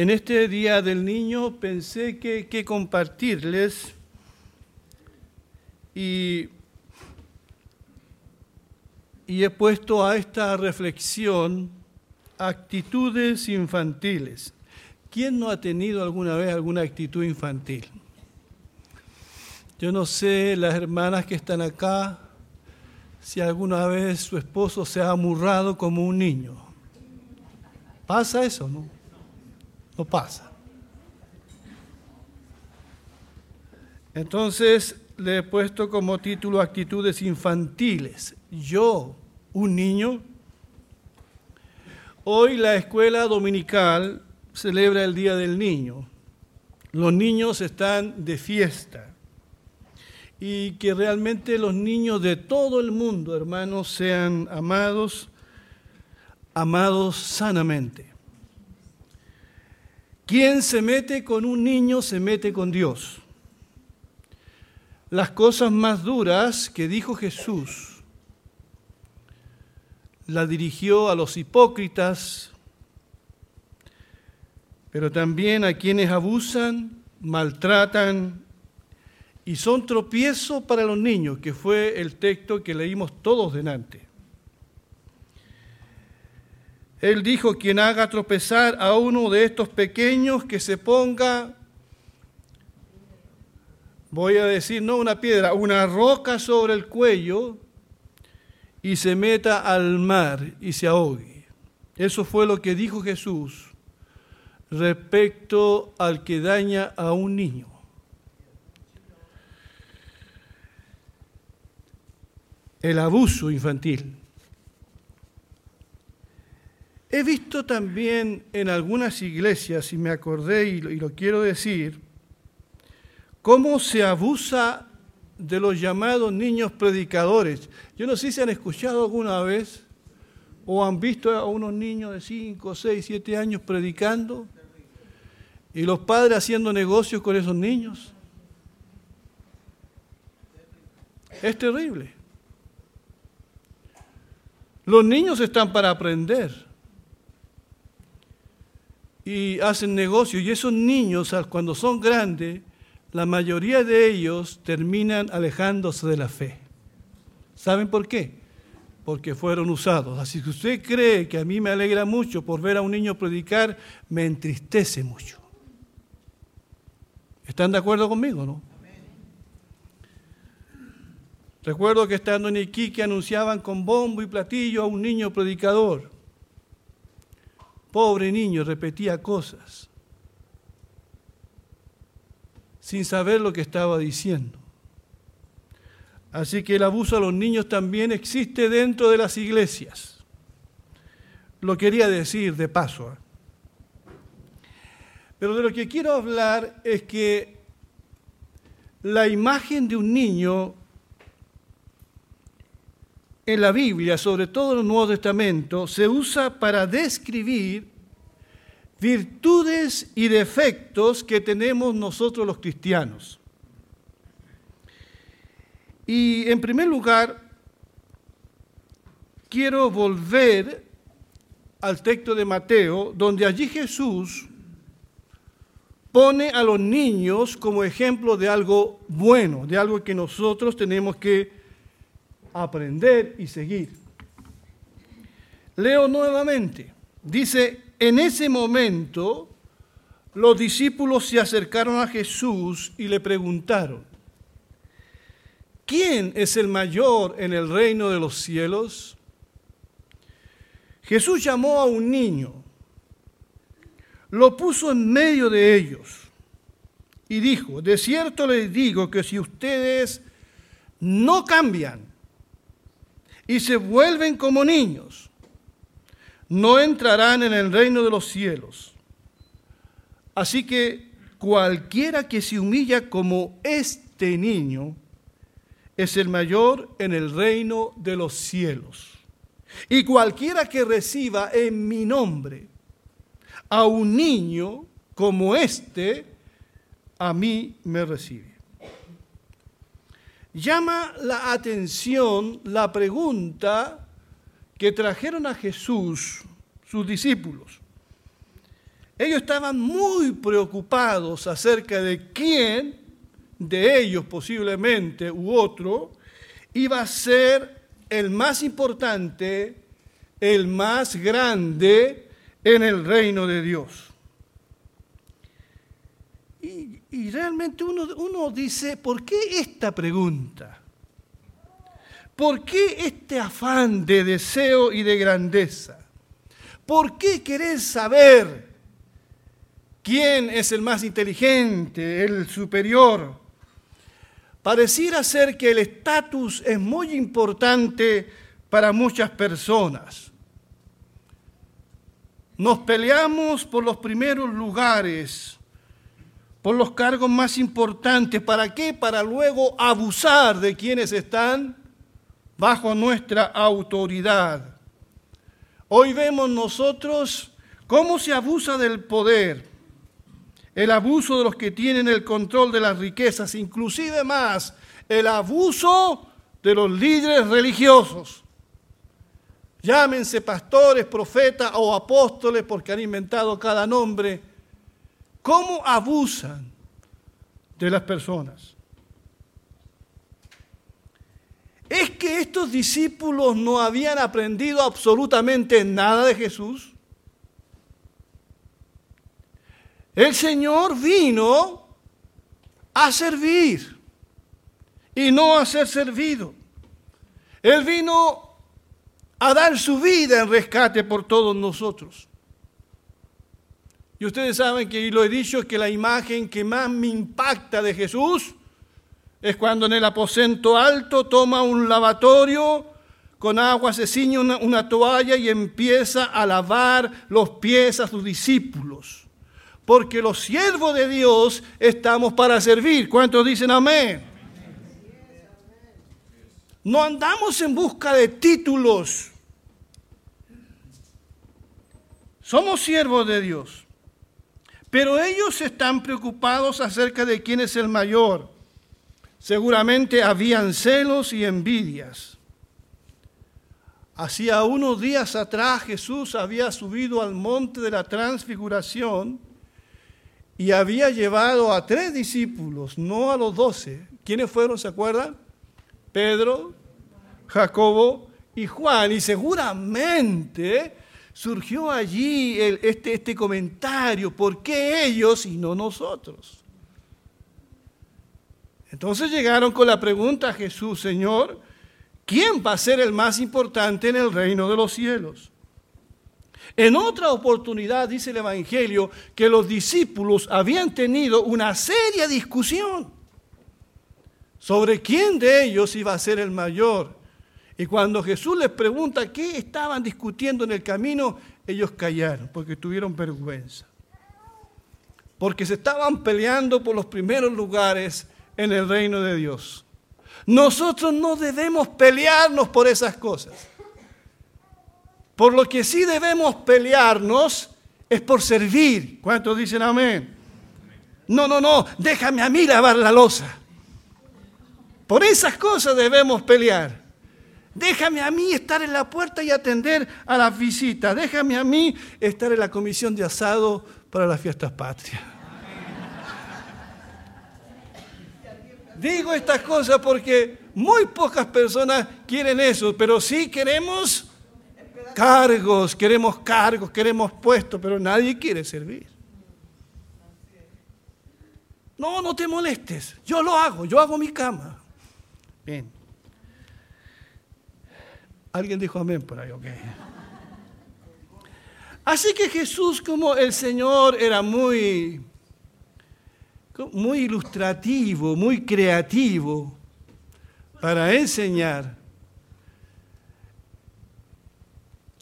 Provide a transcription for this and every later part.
En este Día del Niño pensé que, que compartirles y, y he puesto a esta reflexión actitudes infantiles. ¿Quién no ha tenido alguna vez alguna actitud infantil? Yo no sé, las hermanas que están acá, si alguna vez su esposo se ha amurrado como un niño. ¿Pasa eso, no? No pasa. Entonces le he puesto como título actitudes infantiles. Yo, un niño. Hoy la escuela dominical celebra el Día del Niño. Los niños están de fiesta. Y que realmente los niños de todo el mundo, hermanos, sean amados, amados sanamente. Quien se mete con un niño se mete con Dios. Las cosas más duras que dijo Jesús la dirigió a los hipócritas, pero también a quienes abusan, maltratan y son tropiezo para los niños, que fue el texto que leímos todos delante. Él dijo, quien haga tropezar a uno de estos pequeños que se ponga, voy a decir, no una piedra, una roca sobre el cuello y se meta al mar y se ahogue. Eso fue lo que dijo Jesús respecto al que daña a un niño. El abuso infantil. He visto también en algunas iglesias, y me acordé y lo, quiero decir, cómo se abusa de los llamados niños predicadores. Yo no sé si han escuchado alguna vez o han visto a unos niños de 5, 6, 7 años predicando y los padres haciendo negocios con esos niños. Es terrible. Los niños están para aprender y hacen negocios. Y esos niños, cuando son grandes, la mayoría de ellos terminan alejándose de la fe. ¿Saben por qué? Porque fueron usados. Así que usted cree que a mí me alegra mucho por ver a un niño predicar, me entristece mucho. ¿Están de acuerdo conmigo, no? Recuerdo que estando en Iquique anunciaban con bombo y platillo a un niño predicador. Pobre niño, repetía cosas sin saber lo que estaba diciendo. Así que el abuso a los niños también existe dentro de las iglesias. Lo quería decir de paso. ¿eh? Pero de lo que quiero hablar es que la imagen de un niño en la Biblia, sobre todo en el Nuevo Testamento, se usa para describir virtudes y defectos que tenemos nosotros los cristianos. Y en primer lugar, quiero volver al texto de Mateo, donde allí Jesús pone a los niños como ejemplo de algo bueno, de algo que nosotros tenemos que aprender y seguir. Leo nuevamente. Dice, en ese momento los discípulos se acercaron a Jesús y le preguntaron, ¿quién es el mayor en el reino de los cielos? Jesús llamó a un niño, lo puso en medio de ellos y dijo, de cierto les digo que si ustedes no cambian y se vuelven como niños, no entrarán en el reino de los cielos. Así que cualquiera que se humilla como este niño es el mayor en el reino de los cielos. Y cualquiera que reciba en mi nombre a un niño como este, a mí me recibe llama la atención la pregunta que trajeron a Jesús sus discípulos. Ellos estaban muy preocupados acerca de quién de ellos posiblemente u otro iba a ser el más importante, el más grande en el reino de Dios. Y, realmente uno, uno dice, ¿por qué esta pregunta? ¿Por qué este afán de deseo y de grandeza? ¿Por qué querer saber quién es el más inteligente, el superior? Pareciera ser que el estatus es muy importante para muchas personas. Nos peleamos por los primeros lugares, por los cargos más importantes. ¿Para qué? Para luego abusar de quienes están bajo nuestra autoridad. Hoy vemos nosotros cómo se abusa del poder, el abuso de los que tienen el control de las riquezas, inclusive más, el abuso de los líderes religiosos. Llámense pastores, profetas o apóstoles porque han inventado cada nombre. ¿Cómo abusan de las personas? ¿Es que estos discípulos no habían aprendido absolutamente nada de Jesús? El Señor vino a servir y no a ser servido. Él vino a dar su vida en rescate por todos nosotros. Y ustedes saben que, y lo he dicho, que la imagen que más me impacta de Jesús es cuando en el aposento alto toma un lavatorio, con agua se ciñe una, toalla y empieza a lavar los pies a sus discípulos. Porque los siervos de Dios estamos para servir. ¿Cuántos dicen amén? No andamos en busca de títulos. Somos siervos de Dios. Pero ellos están preocupados acerca de quién es el mayor. Seguramente habían celos y envidias. Hacía unos días atrás Jesús había subido al monte de la transfiguración y había llevado a tres discípulos, no a los doce. ¿Quiénes fueron, se acuerdan? Pedro, Jacobo y Juan. Y seguramente surgió allí este, este comentario, ¿por qué ellos y no nosotros? Entonces llegaron con la pregunta a Jesús, Señor, ¿quién va a ser el más importante en el reino de los cielos? En otra oportunidad dice el Evangelio que los discípulos habían tenido una seria discusión sobre quién de ellos iba a ser el mayor. Y cuando Jesús les pregunta qué estaban discutiendo en el camino, ellos callaron porque tuvieron vergüenza. Porque se estaban peleando por los primeros lugares en el reino de Dios. Nosotros no debemos pelearnos por esas cosas. Por lo que sí debemos pelearnos es por servir. ¿Cuántos dicen amén? No, no, no, déjame a mí lavar la losa. Por esas cosas debemos pelear. Déjame a mí estar en la puerta y atender a las visitas. Déjame a mí estar en la comisión de asado para las fiestas patrias. Digo estas cosas porque muy pocas personas quieren eso, pero sí queremos cargos, queremos cargos, queremos puestos, pero nadie quiere servir. No, no te molestes, yo lo hago, yo hago mi cama. Bien. Alguien dijo amén por ahí, ok. Así que Jesús, como el Señor era muy muy ilustrativo, muy creativo para enseñar,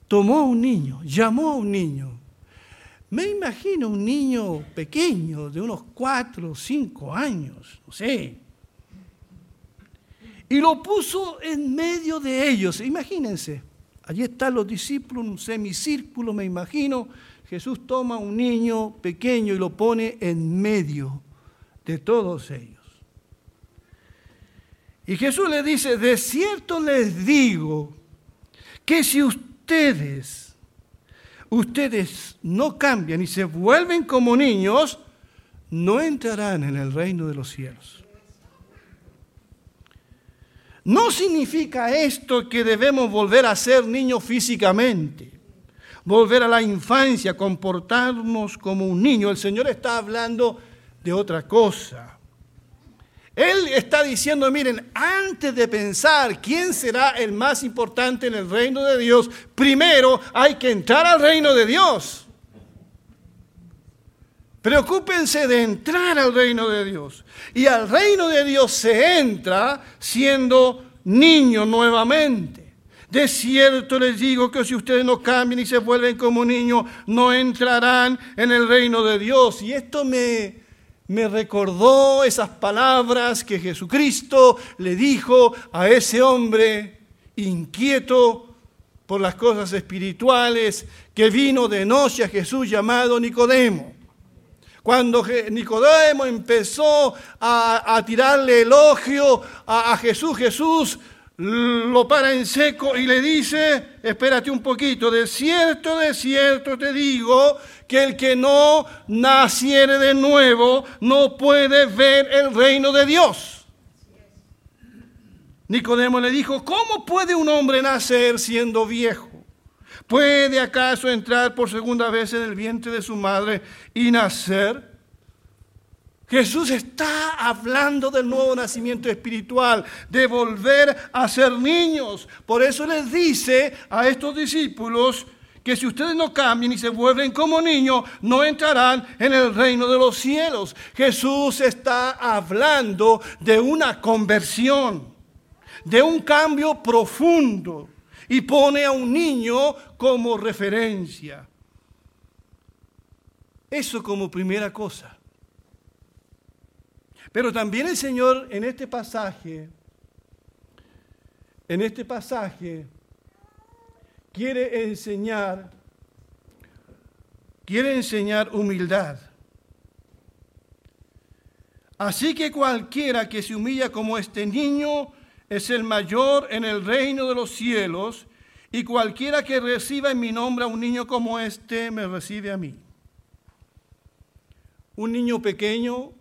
tomó a un niño, llamó a un niño. Me imagino un niño pequeño, de unos cuatro o cinco años, no sé. Y lo puso en medio de ellos. Imagínense, allí están los discípulos, un semicírculo, me imagino. Jesús toma un niño pequeño y lo pone en medio de todos ellos. Y Jesús le dice, de cierto les digo que si ustedes ustedes no cambian y se vuelven como niños, no entrarán en el reino de los cielos. No significa esto que debemos volver a ser niños físicamente, volver a la infancia, comportarnos como un niño. El Señor está hablando de otra cosa. Él está diciendo, miren, antes de pensar quién será el más importante en el reino de Dios, primero hay que entrar al reino de Dios. Preocúpense de entrar al reino de Dios. Y al reino de Dios se entra siendo niño nuevamente. De cierto les digo que si ustedes no cambian y se vuelven como niños, no entrarán en el reino de Dios. Y esto me, me recordó esas palabras que Jesucristo le dijo a ese hombre inquieto por las cosas espirituales que vino de noche a Jesús llamado Nicodemo. Cuando Nicodemo empezó a, tirarle elogio a, a Jesús, Jesús lo para en seco y le dice, espérate un poquito, de cierto, de cierto te digo que el que no naciere de nuevo no puede ver el reino de Dios. Nicodemo le dijo, ¿cómo puede un hombre nacer siendo viejo? ¿Puede acaso entrar por segunda vez en el vientre de su madre y nacer? Jesús está hablando del nuevo nacimiento espiritual, de volver a ser niños. Por eso les dice a estos discípulos que si ustedes no cambian y se vuelven como niños, no entrarán en el reino de los cielos. Jesús está hablando de una conversión, de un cambio profundo y pone a un niño como referencia. Eso como primera cosa. Pero también el Señor en este pasaje, en este pasaje, quiere enseñar, quiere enseñar humildad. Así que cualquiera que se humilla como este niño es el mayor en el reino de los cielos, y cualquiera que reciba en mi nombre a un niño como este, me recibe a mí. Un niño pequeño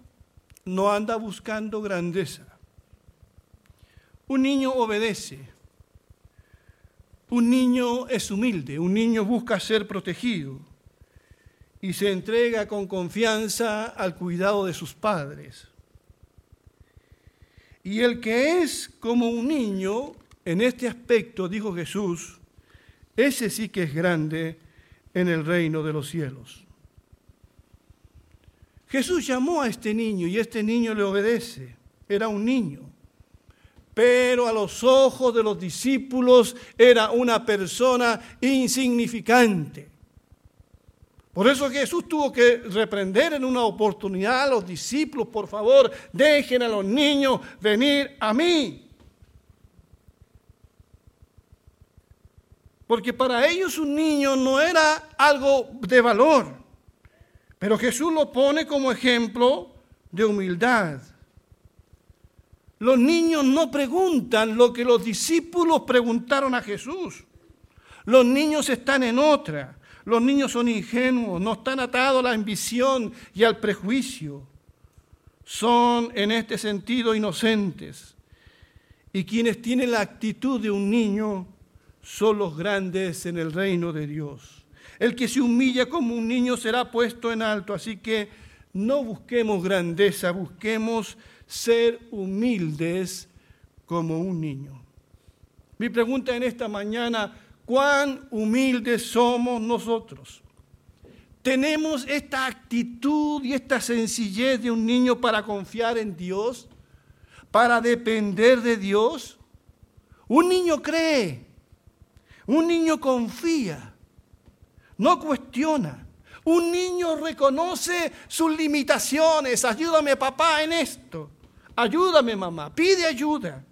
no anda buscando grandeza. Un niño obedece. Un niño es humilde, un niño busca ser protegido y se entrega con confianza al cuidado de sus padres. Y el que es como un niño, en este aspecto, dijo Jesús, ese sí que es grande en el reino de los cielos. Jesús llamó a este niño y este niño le obedece. Era un niño. Pero a los ojos de los discípulos era una persona insignificante. Por eso Jesús tuvo que reprender en una oportunidad a los discípulos, por favor, dejen a los niños venir a mí. Porque para ellos un niño no era algo de valor. Pero Jesús lo pone como ejemplo de humildad. Los niños no preguntan lo que los discípulos preguntaron a Jesús. Los niños están en otra. Los niños son ingenuos, no están atados a la ambición y al prejuicio. Son en este sentido inocentes. Y quienes tienen la actitud de un niño son los grandes en el reino de Dios. El que se humilla como un niño será puesto en alto. Así que no busquemos grandeza, busquemos ser humildes como un niño. Mi pregunta en esta mañana, ¿cuán humildes somos nosotros? ¿Tenemos esta actitud y esta sencillez de un niño para confiar en Dios? ¿Para depender de Dios? Un niño cree, un niño confía, no cuestiona. Un niño reconoce sus limitaciones. Ayúdame papá en esto. Ayúdame mamá. Pide ayuda.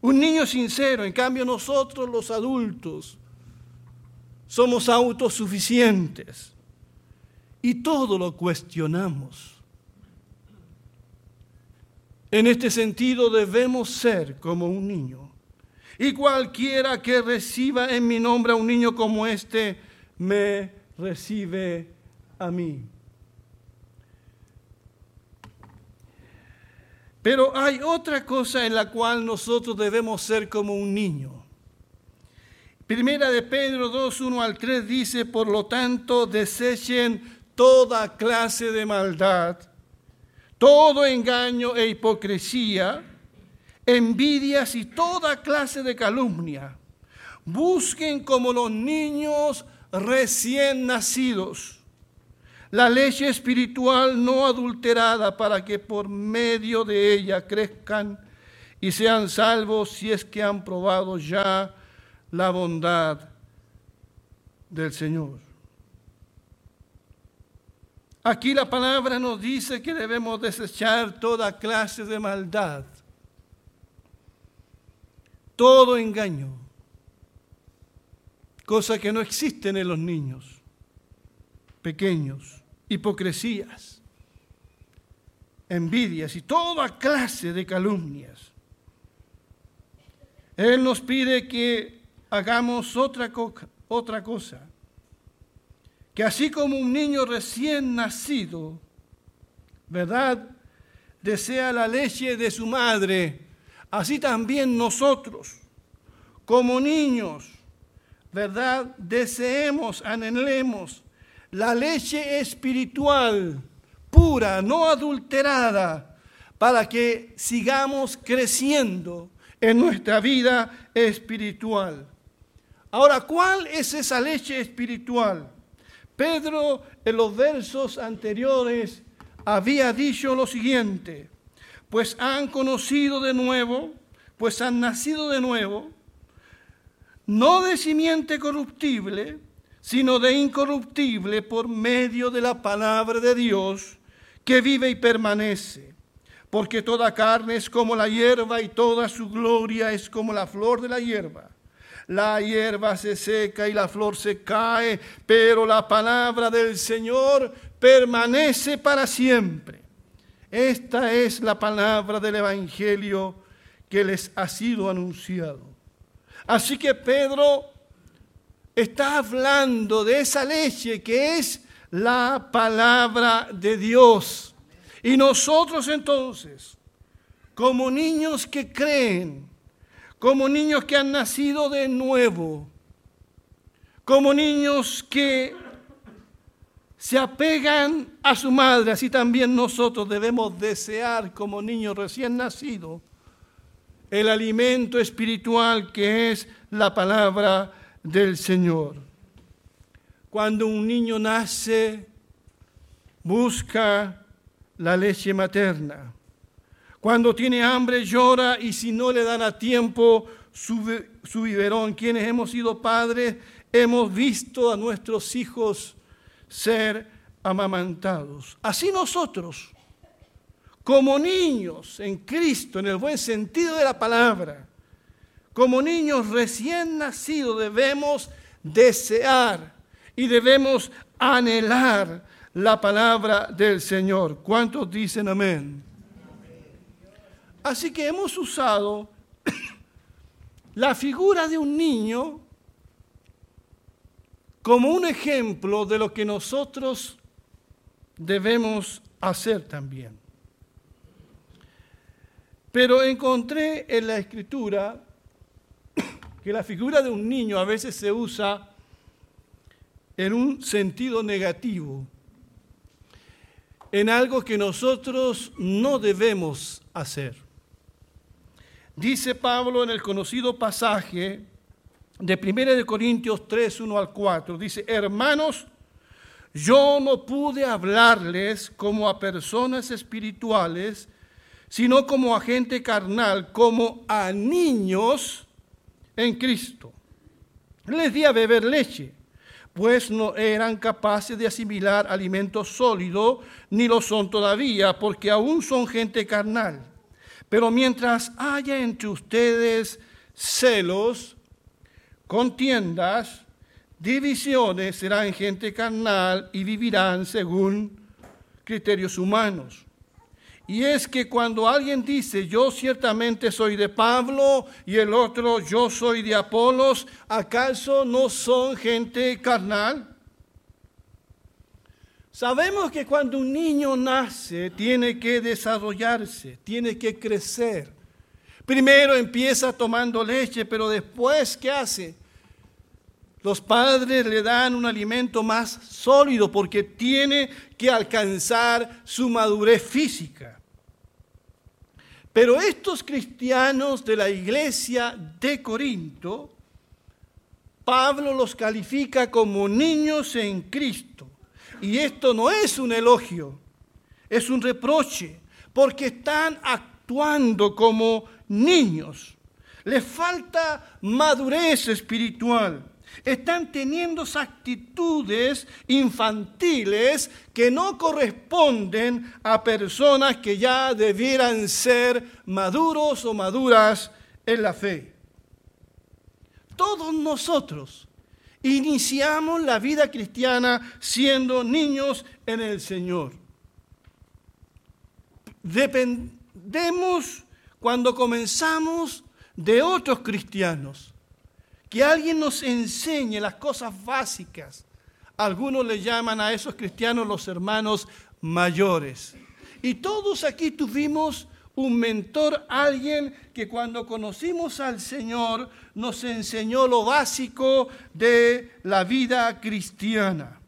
Un niño sincero. En cambio nosotros los adultos somos autosuficientes. Y todo lo cuestionamos. En este sentido debemos ser como un niño. Y cualquiera que reciba en mi nombre a un niño como este, me recibe a mí. Pero hay otra cosa en la cual nosotros debemos ser como un niño. Primera de Pedro 2, 1 al 3 dice, por lo tanto, desechen toda clase de maldad, todo engaño e hipocresía, envidias y toda clase de calumnia. Busquen como los niños recién nacidos la leche espiritual no adulterada para que por medio de ella crezcan y sean salvos si es que han probado ya la bondad del Señor. Aquí la palabra nos dice que debemos desechar toda clase de maldad, todo engaño, cosa que no existen en los niños pequeños hipocresías, envidias y toda clase de calumnias. Él nos pide que hagamos otra, otra cosa, que así como un niño recién nacido, ¿verdad? Desea la leche de su madre, así también nosotros, como niños, ¿verdad? Deseemos, anhelemos la leche espiritual, pura, no adulterada, para que sigamos creciendo en nuestra vida espiritual. Ahora, ¿cuál es esa leche espiritual? Pedro en los versos anteriores había dicho lo siguiente, pues han conocido de nuevo, pues han nacido de nuevo, no de simiente corruptible, sino de incorruptible por medio de la palabra de Dios que vive y permanece. Porque toda carne es como la hierba y toda su gloria es como la flor de la hierba. La hierba se seca y la flor se cae, pero la palabra del Señor permanece para siempre. Esta es la palabra del Evangelio que les ha sido anunciado. Así que Pedro está hablando de esa leche que es la palabra de Dios. Y nosotros entonces, como niños que creen, como niños que han nacido de nuevo, como niños que se apegan a su madre, así también nosotros debemos desear como niños recién nacidos el alimento espiritual que es la palabra del Señor. Cuando un niño nace, busca la leche materna. Cuando tiene hambre, llora y si no le dan a tiempo su, su biberón, quienes hemos sido padres, hemos visto a nuestros hijos ser amamantados. Así nosotros, como niños en Cristo, en el buen sentido de la palabra, como niños recién nacidos debemos desear y debemos anhelar la palabra del Señor. ¿Cuántos dicen amén? Así que hemos usado la figura de un niño como un ejemplo de lo que nosotros debemos hacer también. Pero encontré en la escritura que la figura de un niño a veces se usa en un sentido negativo, en algo que nosotros no debemos hacer. Dice Pablo en el conocido pasaje de 1 de Corintios 3, 1 al 4, dice, hermanos, yo no pude hablarles como a personas espirituales, sino como a gente carnal, como a niños en Cristo. Les di a beber leche, pues no eran capaces de asimilar alimento sólido, ni lo son todavía, porque aún son gente carnal. Pero mientras haya entre ustedes celos, contiendas, divisiones, serán gente carnal y vivirán según criterios humanos. Y es que cuando alguien dice, yo ciertamente soy de Pablo y el otro, yo soy de Apolos, ¿acaso no son gente carnal? Sabemos que cuando un niño nace tiene que desarrollarse, tiene que crecer. Primero empieza tomando leche, pero después, ¿qué hace? Los padres le dan un alimento más sólido porque tiene que alcanzar su madurez física. Pero estos cristianos de la iglesia de Corinto, Pablo los califica como niños en Cristo. Y esto no es un elogio, es un reproche, porque están actuando como niños. Les falta madurez espiritual. Están teniendo actitudes infantiles que no corresponden a personas que ya debieran ser maduros o maduras en la fe. Todos nosotros iniciamos la vida cristiana siendo niños en el Señor. Dependemos cuando comenzamos de otros cristianos que alguien nos enseñe las cosas básicas. Algunos le llaman a esos cristianos los hermanos mayores. Y todos aquí tuvimos un mentor, alguien que cuando conocimos al Señor nos enseñó lo básico de la vida cristiana.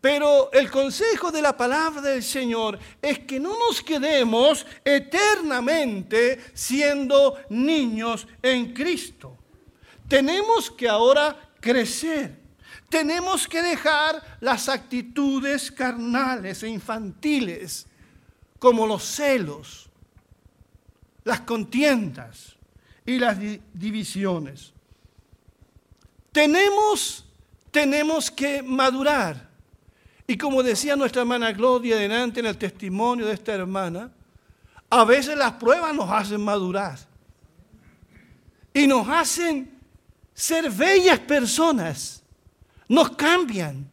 Pero el consejo de la palabra del Señor es que no nos quedemos eternamente siendo niños en Cristo. Tenemos que ahora crecer. Tenemos que dejar las actitudes carnales e infantiles, como los celos, las contiendas y las divisiones. Tenemos, tenemos que madurar. Y como decía nuestra hermana Gloria delante en el testimonio de esta hermana, a veces las pruebas nos hacen madurar y nos hacen ser bellas personas. Nos cambian.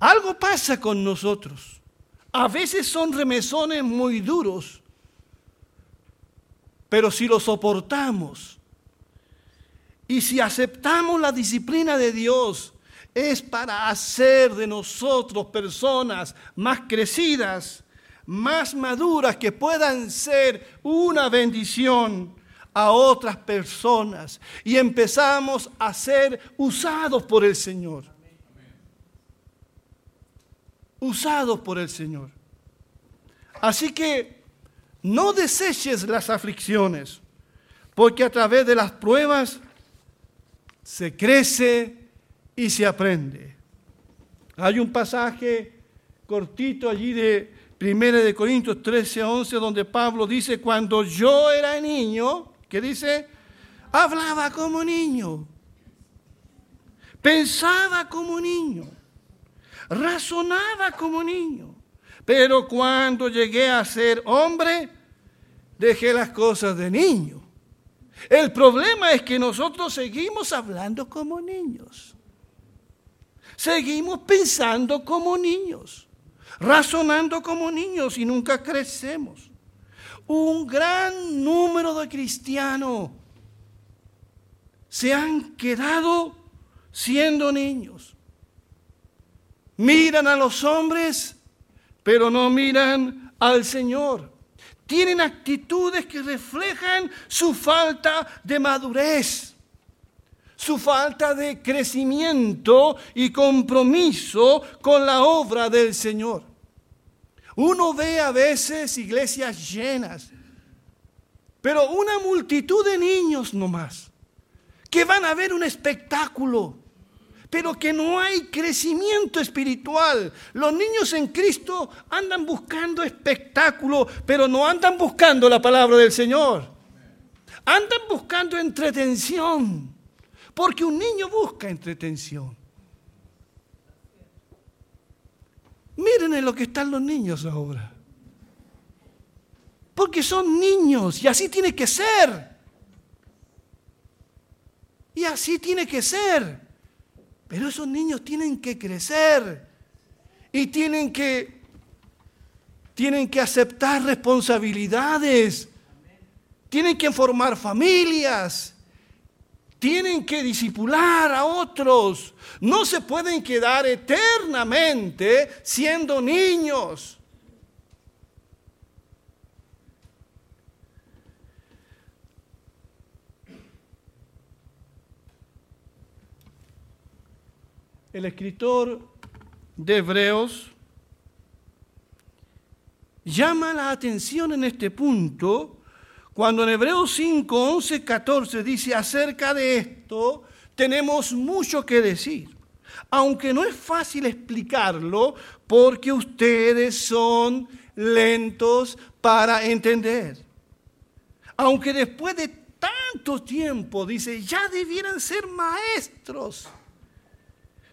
Algo pasa con nosotros. A veces son remesones muy duros, pero si lo soportamos y si aceptamos la disciplina de Dios, es para hacer de nosotros personas más crecidas, más maduras, que puedan ser una bendición a otras personas y empezamos a ser usados por el Señor. Usados por el Señor. Así que no deseches las aflicciones, porque a través de las pruebas se crece y se aprende. Hay un pasaje cortito allí de 1 de Corintios 13, 11, donde Pablo dice, cuando yo era niño, ¿Qué dice? Hablaba como niño. Pensaba como niño. Razonaba como niño. Pero cuando llegué a ser hombre, dejé las cosas de niño. El problema es que nosotros seguimos hablando como niños. Seguimos pensando como niños, razonando como niños y nunca crecemos un gran número de cristianos se han quedado siendo niños. Miran a los hombres, pero no miran al Señor. Tienen actitudes que reflejan su falta de madurez, su falta de crecimiento y compromiso con la obra del Señor. Uno ve a veces iglesias llenas, pero una multitud de niños nomás, que van a ver un espectáculo, pero que no hay crecimiento espiritual. Los niños en Cristo andan buscando espectáculo, pero no andan buscando la palabra del Señor. Andan buscando entretención, porque un niño busca entretención. Miren en lo que están los niños ahora. Porque son niños y así tiene que ser. Y así tiene que ser. Pero esos niños tienen que crecer y tienen que tienen que aceptar responsabilidades. Tienen que formar familias. Tienen que disipular a otros. No se pueden quedar eternamente siendo niños. El escritor de Hebreos llama la atención en este punto cuando en Hebreos 5, 11, 14 dice acerca de esto, tenemos mucho que decir. Aunque no es fácil explicarlo porque ustedes son lentos para entender. Aunque después de tanto tiempo, dice, ya debieran ser maestros.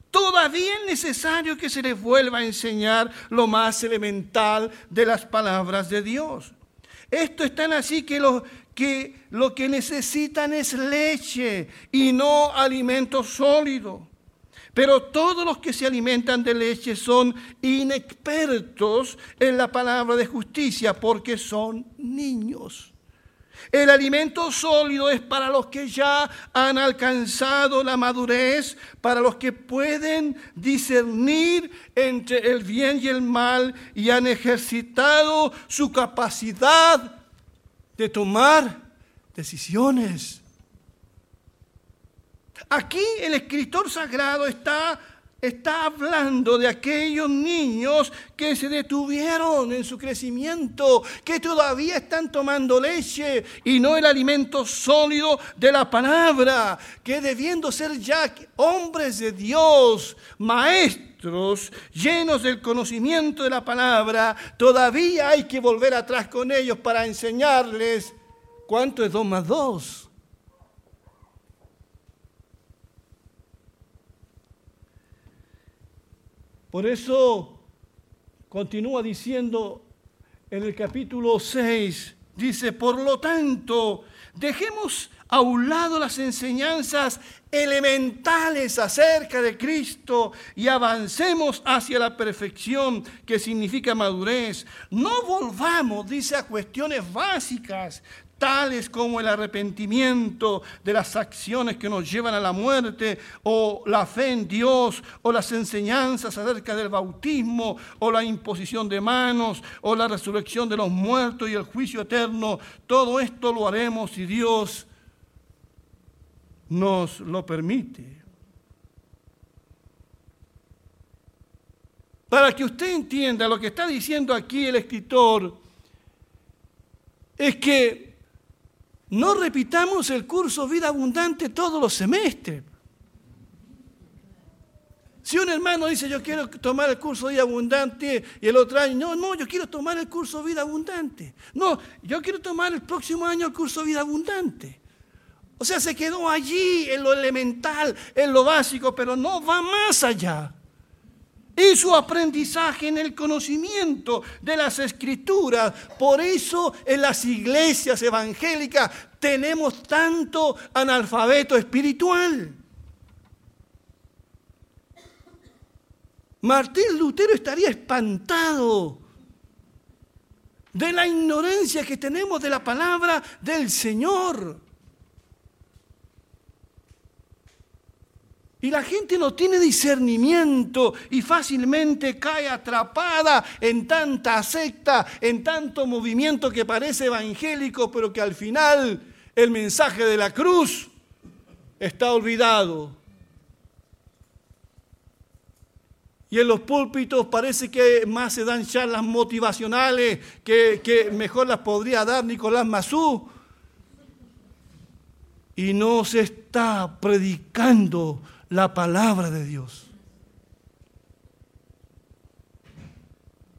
Todavía es necesario que se les vuelva a enseñar lo más elemental de las palabras de Dios. Esto es tan así que lo, que lo que necesitan es leche y no alimento sólido. Pero todos los que se alimentan de leche son inexpertos en la palabra de justicia porque son niños. El alimento sólido es para los que ya han alcanzado la madurez, para los que pueden discernir entre el bien y el mal y han ejercitado su capacidad de tomar decisiones. Aquí el escritor sagrado está está hablando de aquellos niños que se detuvieron en su crecimiento, que todavía están tomando leche y no el alimento sólido de la palabra, que debiendo ser ya hombres de Dios, maestros, llenos del conocimiento de la palabra, todavía hay que volver atrás con ellos para enseñarles cuánto es dos más dos. Por eso continúa diciendo en el capítulo 6, dice, por lo tanto, dejemos a un lado las enseñanzas elementales acerca de Cristo y avancemos hacia la perfección que significa madurez. No volvamos, dice, a cuestiones básicas tales como el arrepentimiento de las acciones que nos llevan a la muerte, o la fe en Dios, o las enseñanzas acerca del bautismo, o la imposición de manos, o la resurrección de los muertos y el juicio eterno. Todo esto lo haremos si Dios nos lo permite. Para que usted entienda lo que está diciendo aquí el escritor, es que no repitamos el curso Vida Abundante todos los semestres. Si un hermano dice yo quiero tomar el curso Vida Abundante y el otro año, no, no, yo quiero tomar el curso Vida Abundante. No, yo quiero tomar el próximo año el curso Vida Abundante. O sea, se quedó allí en lo elemental, en lo básico, pero no va más allá y su aprendizaje en el conocimiento de las escrituras. Por eso en las iglesias evangélicas tenemos tanto analfabeto espiritual. Martín Lutero estaría espantado de la ignorancia que tenemos de la palabra del Señor. Y la gente no tiene discernimiento y fácilmente cae atrapada en tanta secta, en tanto movimiento que parece evangélico, pero que al final el mensaje de la cruz está olvidado. Y en los púlpitos parece que más se dan charlas motivacionales que, que mejor las podría dar Nicolás Mazú. Y no se está predicando la palabra de Dios.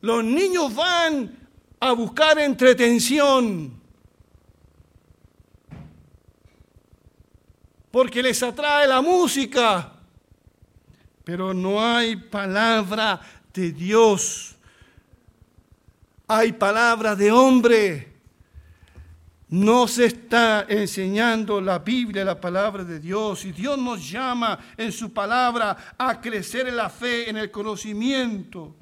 Los niños van a buscar entretención porque les atrae la música, pero no hay palabra de Dios. Hay palabra de hombre. No se está enseñando la Biblia, la palabra de Dios. Y Dios nos llama en su palabra a crecer en la fe, en el conocimiento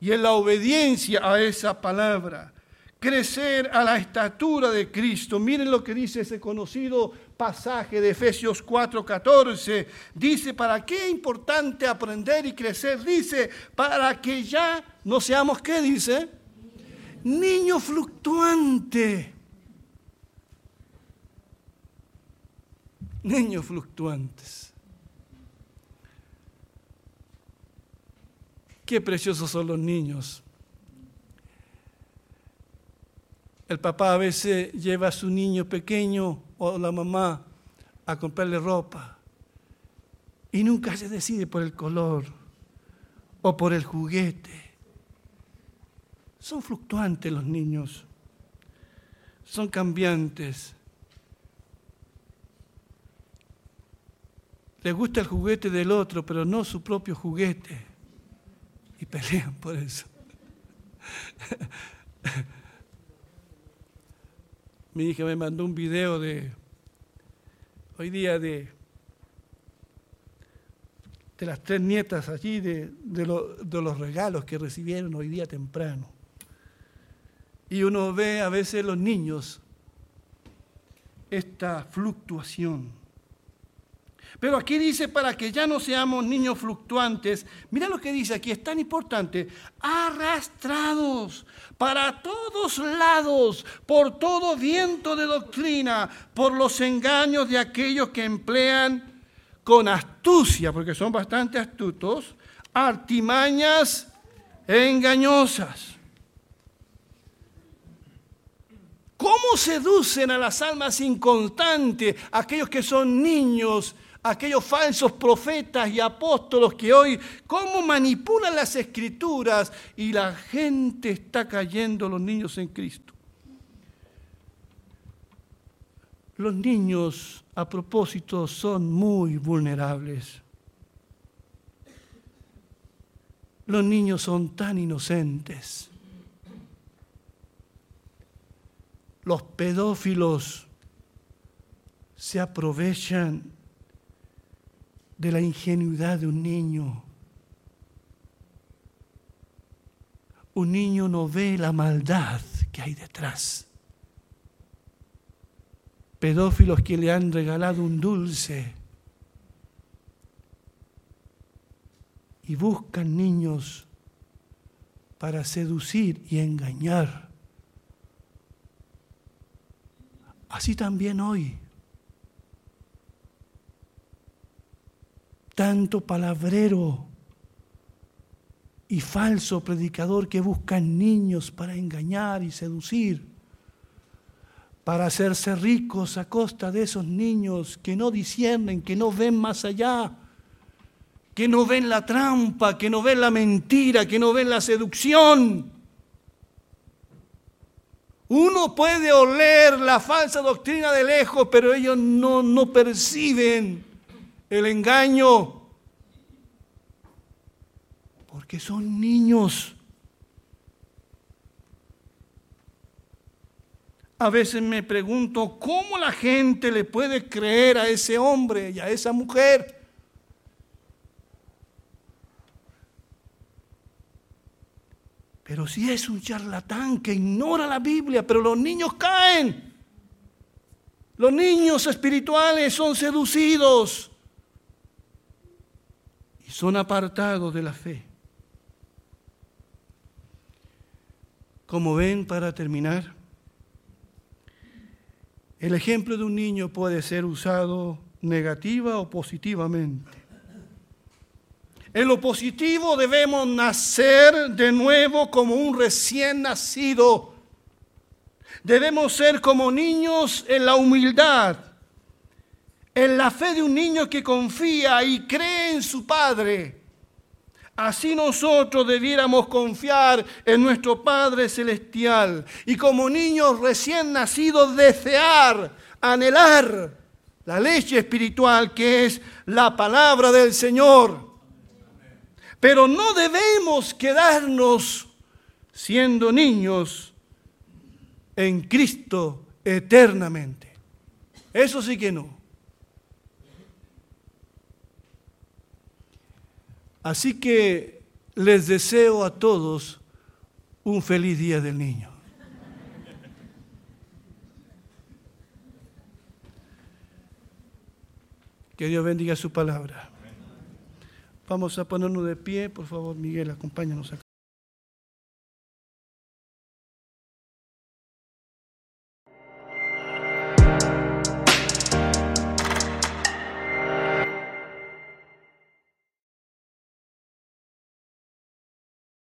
y en la obediencia a esa palabra. crecer a la estatura de Cristo. Miren lo que dice ese conocido pasaje de Efesios 4:14. Dice, ¿para qué es importante aprender y crecer? Dice, para que ya no seamos, ¿qué dice? Niño fluctuante. Niños fluctuantes. Qué preciosos son los niños. El papá a veces lleva a su niño pequeño o la mamá a comprarle ropa y nunca se decide por el color o por el juguete. Son fluctuantes los niños, son cambiantes. Les gusta el juguete del otro, pero no su propio juguete. Y pelean por eso. Mi hija me mandó un video de hoy día de, de las tres nietas allí, de, de, de los regalos que recibieron hoy día temprano. Y uno ve a veces los niños esta fluctuación. Pero aquí dice para que ya no seamos niños fluctuantes. Mira lo que dice aquí, es tan importante. Arrastrados para todos lados, por todo viento de doctrina, por los engaños de aquellos que emplean con astucia, porque son bastante astutos, artimañas engañosas. ¿Cómo seducen a las almas inconstantes, aquellos que son niños aquellos falsos profetas y apóstolos que hoy, cómo manipulan las escrituras y la gente está cayendo, los niños en Cristo. Los niños, a propósito, son muy vulnerables. Los niños son tan inocentes. Los pedófilos se aprovechan de la ingenuidad de un niño. Un niño no ve la maldad que hay detrás. Pedófilos que le han regalado un dulce y buscan niños para seducir y engañar. Así también hoy. Tanto palabrero y falso predicador que buscan niños para engañar y seducir, para hacerse ricos a costa de esos niños que no disciernen, que no ven más allá, que no ven la trampa, que no ven la mentira, que no ven la seducción. Uno puede oler la falsa doctrina de lejos, pero ellos no, no perciben el engaño, porque son niños. A veces me pregunto cómo la gente le puede creer a ese hombre y a esa mujer. Pero si es un charlatán que ignora la Biblia, pero los niños caen. Los niños espirituales son seducidos son apartados de la fe. Como ven, para terminar, el ejemplo de un niño puede ser usado negativa o positivamente. En lo positivo debemos nacer de nuevo como un recién nacido. Debemos ser como niños en la humildad en la fe de un niño que confía y cree en su Padre. Así nosotros debiéramos confiar en nuestro Padre Celestial y como niños recién nacidos desear, anhelar la leche espiritual que es la palabra del Señor. Pero no debemos quedarnos siendo niños en Cristo eternamente. Eso sí que no. Así que les deseo a todos un feliz día del niño. Que Dios bendiga su palabra. Vamos a ponernos de pie, por favor, Miguel, acompáñanos acá.